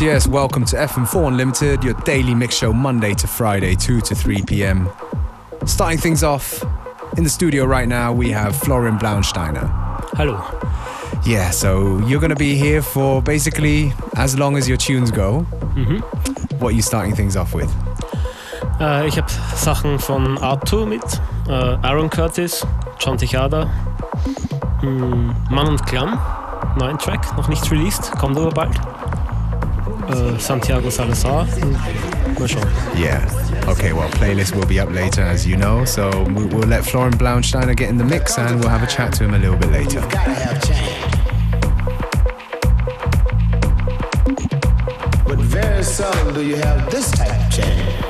Yes, yes, welcome to FM4 Unlimited, your daily mix show Monday to Friday, 2 to 3 p.m. Starting things off in the studio right now, we have Florian Blaunsteiner. Hello. Yeah, so you're going to be here for basically as long as your tunes go. Mhm. What are you starting things off with? Äh, ich habe Sachen von Arthur mit, äh, Aaron Curtis, John Tejada, mm, Mann und Klamm, neuen Track, noch nicht released, kommt aber bald. Äh, Santiago Salazar, und mal schauen. Yeah. Okay, well, playlist will be up later, as you know. So we- we'll let Florian Blaunsteiner get in the mix and we'll have a chat to him a little bit later. gotta have change. But very seldom do you have this type of change.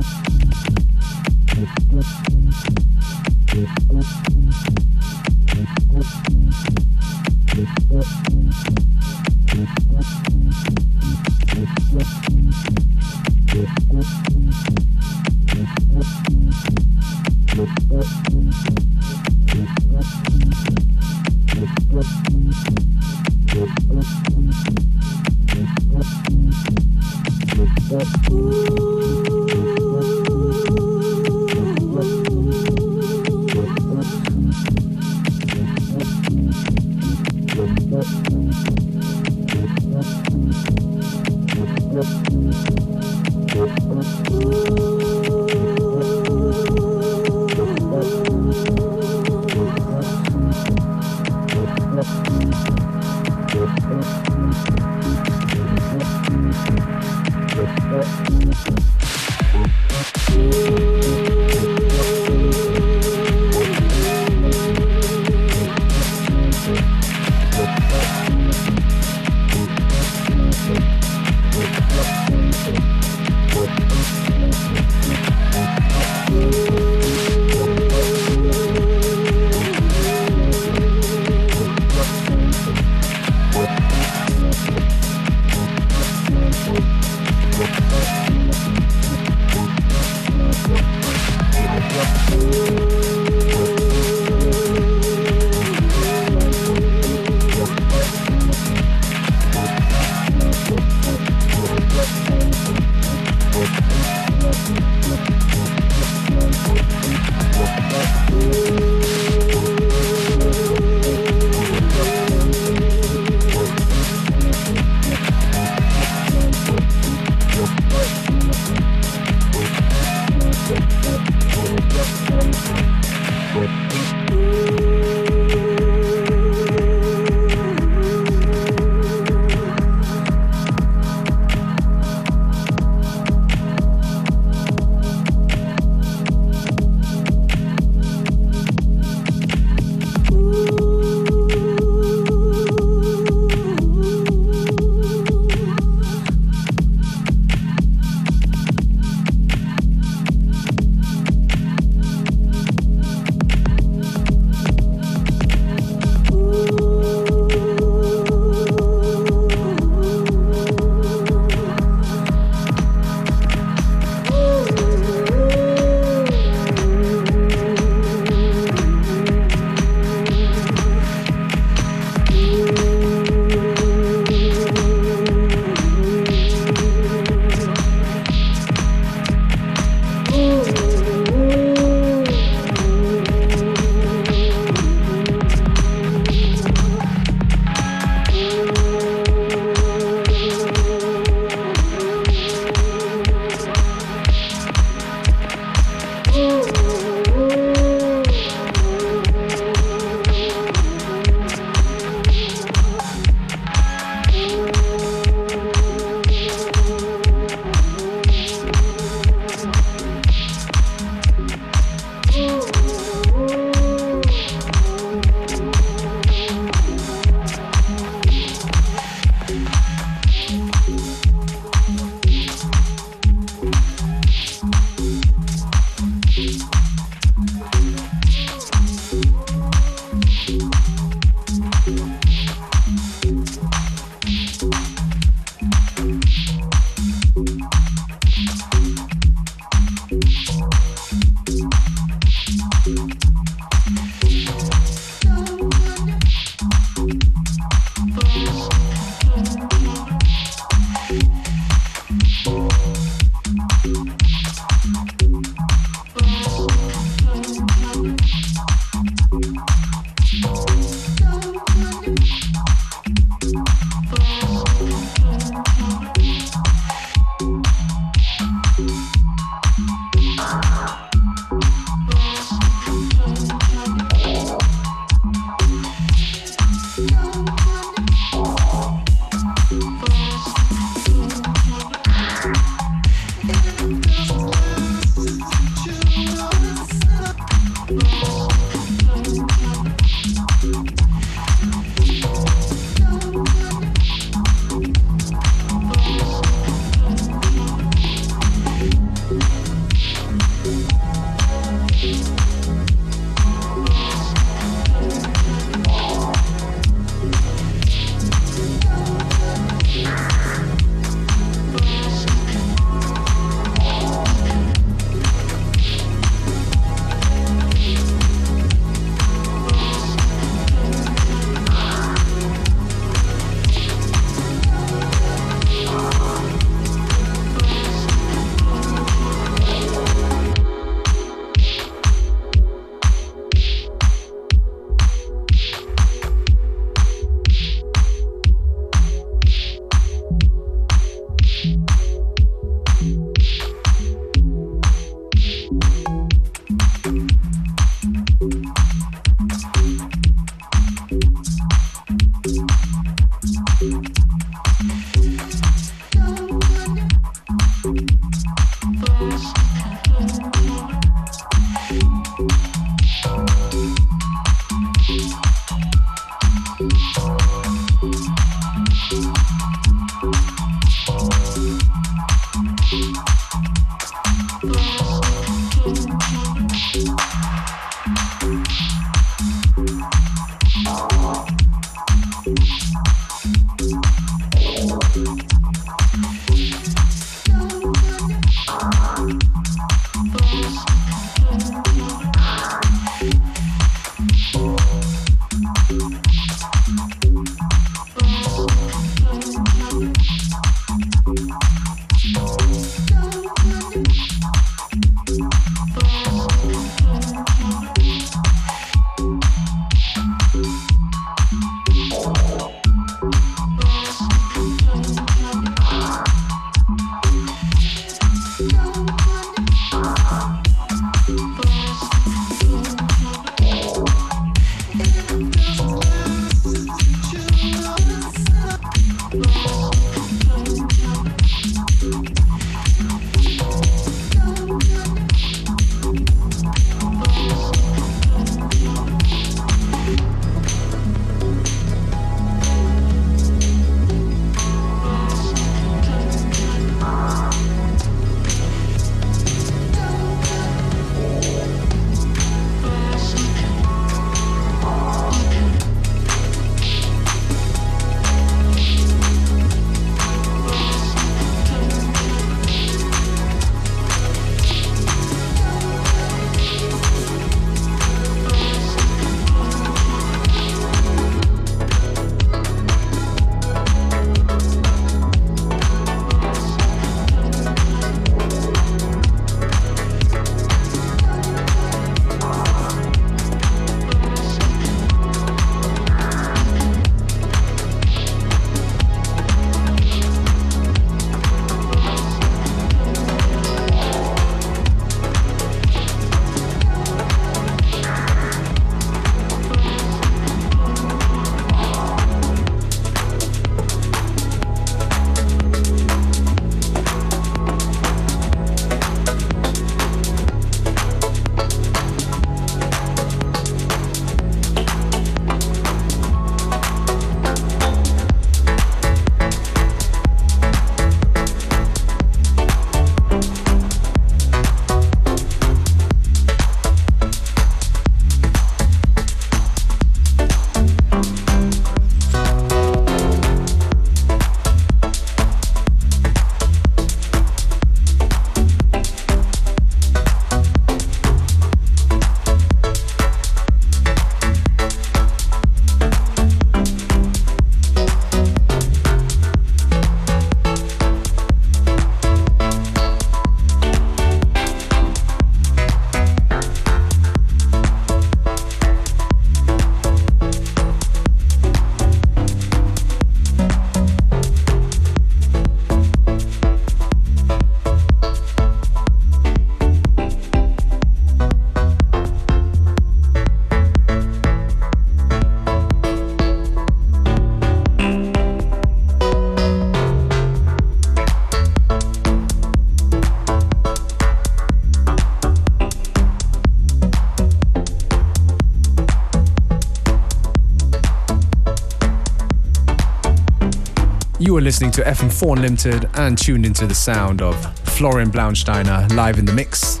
Listening to FM4 Unlimited and tuned into the sound of Florian Blaunsteiner live in the mix.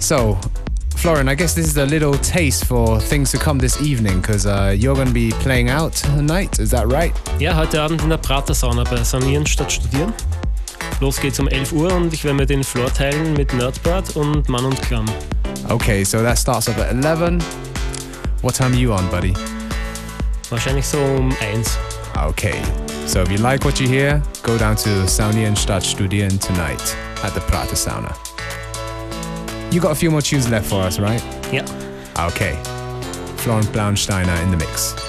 So, Florian, I guess this is a little taste for things to come this evening because uh, you're going to be playing out tonight, is that right? Ja, heute Abend in der Prater-Sauna bei Sanieren statt Studieren. Los geht's um 11 Uhr und ich werde mir den Floor teilen mit Nerdbird und Mann und Klamm. Okay, so that starts up at 11. What time are you on, buddy? Wahrscheinlich so um 1. Okay, so if you like what you hear, go down to Sanieren statt Studieren tonight at the Prater Sauna. You got a few more tunes left for us, right? Yeah. Okay. Florian Blaunsteiner in the mix.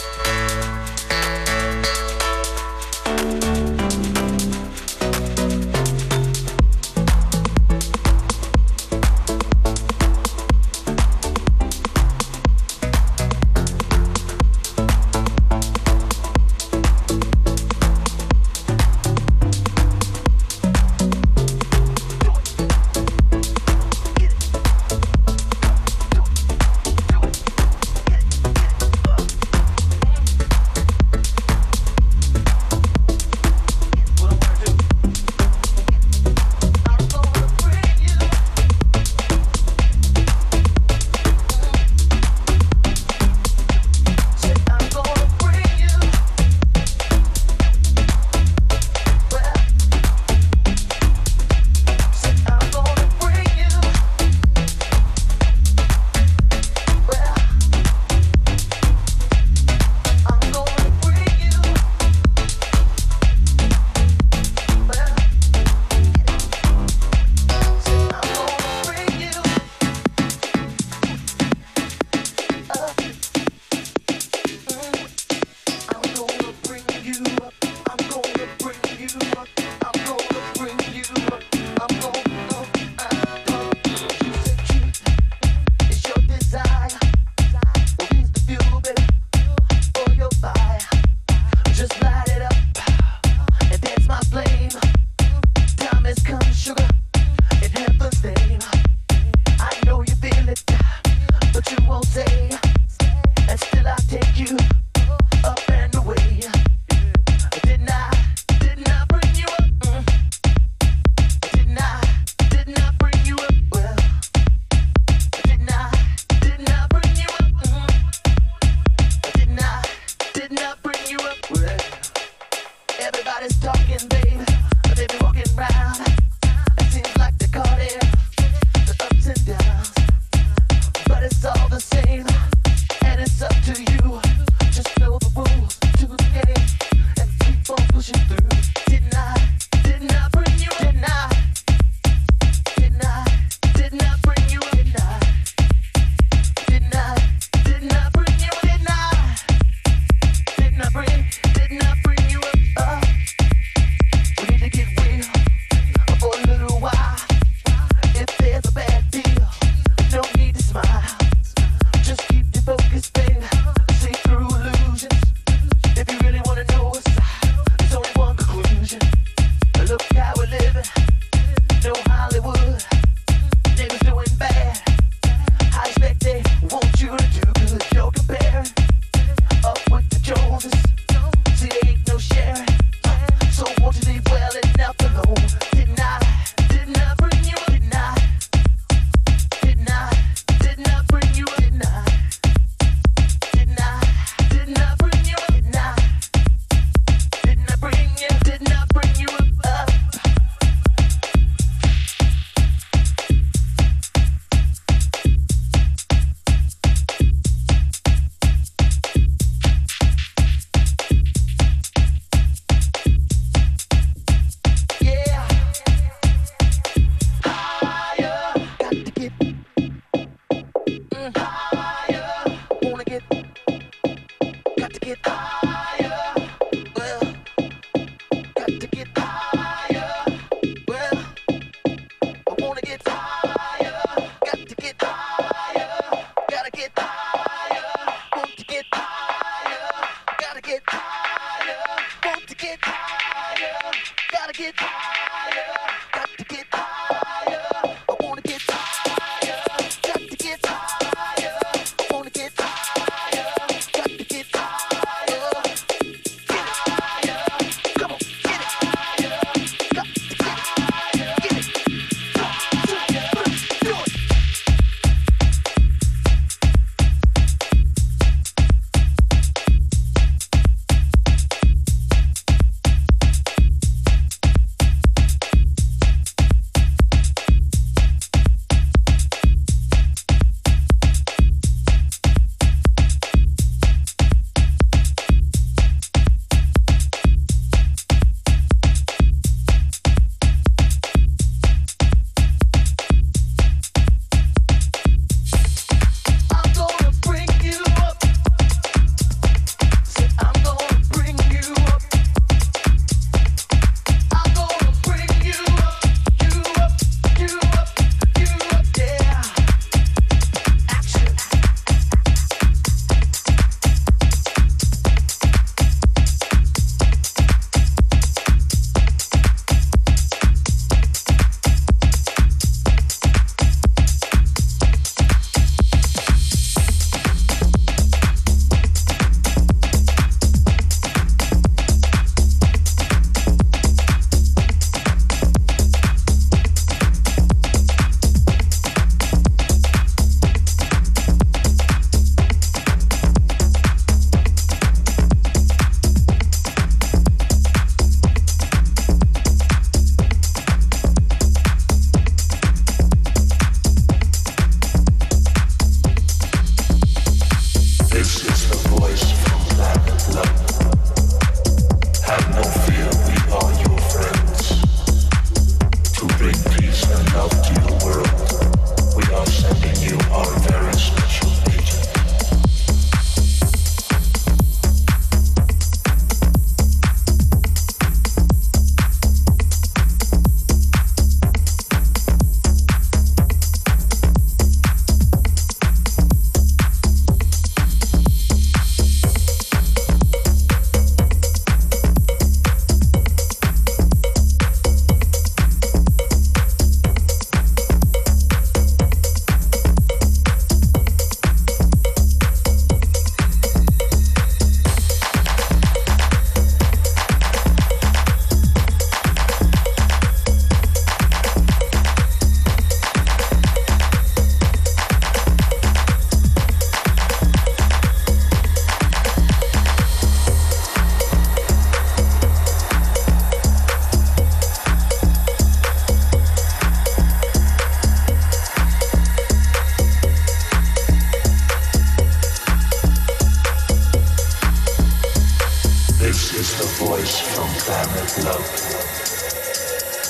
love.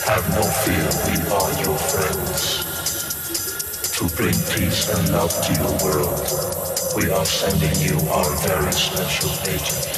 Have no fear, we are your friends. To bring peace and love to your world, we are sending you our very special agent.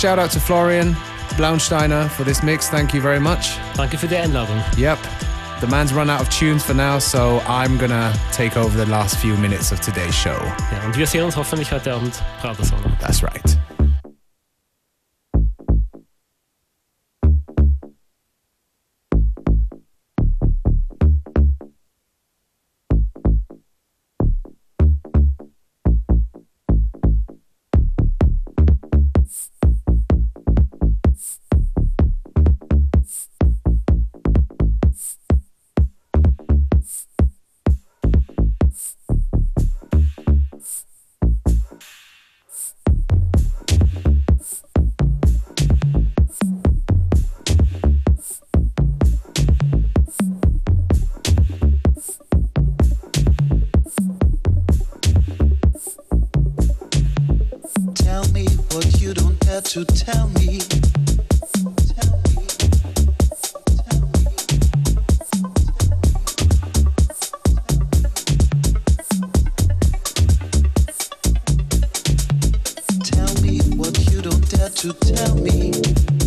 Shout out to Florian Blaunsteiner for this mix. Thank you very much. Danke für die Einladung. Yep. The man's run out of tunes for now, so I'm gonna take over the last few minutes of today's show. Ja, und wir sehen uns hoffentlich heute Abend Pratersonne. That's right. to tell me.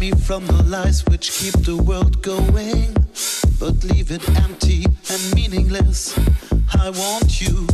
Me from the lies which keep the world going. But leave it empty and meaningless. I want you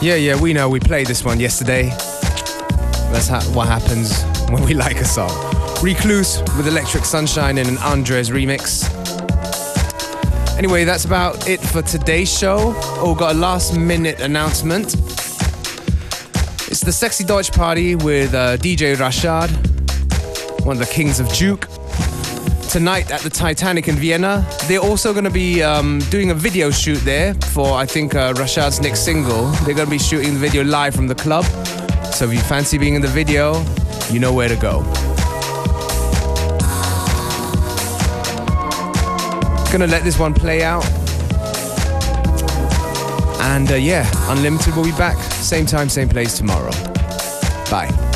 Yeah, yeah, we know. We played this one yesterday. That's ha- what happens when we like a song. Recluse with Electric Sunshine in an Andres remix. Anyway, that's about it for today's show. Oh, got a last minute announcement. It's the Sexy Deutsch Party with uh, DJ Rashad, one of the kings of Juke tonight at the Titanic in Vienna. They're also going to be um, doing a video shoot there for, I think, uh, Rashad's next single. They're going to be shooting the video live from the club. So if you fancy being in the video, you know where to go. Gonna let this one play out. And uh, yeah, Unlimited will be back. Same time, same place tomorrow. Bye.